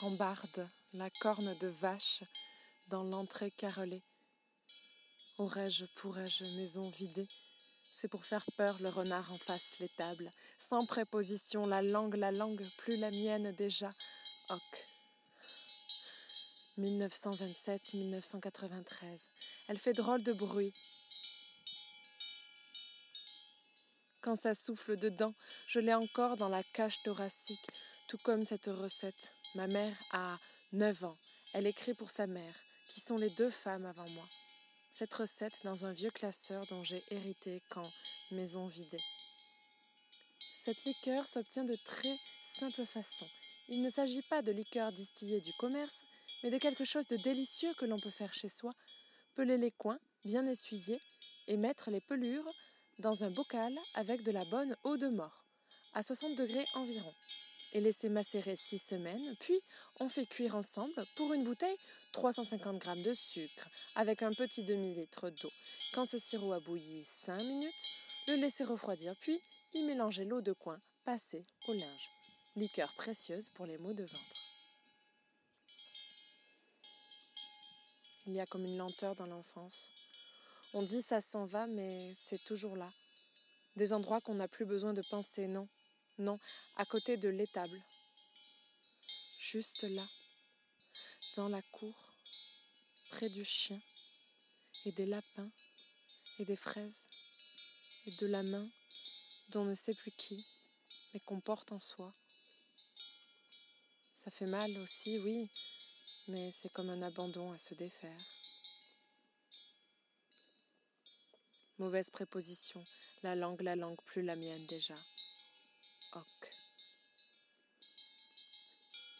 rambarde la corne de vache dans l'entrée carrelée. Aurais-je, pourrais-je, maison vidée? C'est pour faire peur le renard en face les tables, sans préposition, la langue, la langue, plus la mienne déjà. Hoc. 1927-1993. Elle fait drôle de bruit. Quand ça souffle dedans, je l'ai encore dans la cage thoracique, tout comme cette recette. Ma mère a 9 ans. Elle écrit pour sa mère, qui sont les deux femmes avant moi. Cette recette dans un vieux classeur dont j'ai hérité quand maison vidée. Cette liqueur s'obtient de très simple façon. Il ne s'agit pas de liqueur distillée du commerce, mais de quelque chose de délicieux que l'on peut faire chez soi. Peler les coins, bien essuyer, et mettre les pelures dans un bocal avec de la bonne eau de mort, à 60 degrés environ et laisser macérer 6 semaines, puis on fait cuire ensemble pour une bouteille 350 g de sucre avec un petit demi-litre d'eau. Quand ce sirop a bouilli 5 minutes, le laisser refroidir, puis y mélanger l'eau de coin passée au linge. Liqueur précieuse pour les maux de ventre. Il y a comme une lenteur dans l'enfance. On dit ça s'en va, mais c'est toujours là. Des endroits qu'on n'a plus besoin de penser, non. Non, à côté de l'étable. Juste là, dans la cour, près du chien, et des lapins, et des fraises, et de la main dont ne sait plus qui, mais qu'on porte en soi. Ça fait mal aussi, oui, mais c'est comme un abandon à se défaire. Mauvaise préposition, la langue, la langue, plus la mienne déjà. Ok.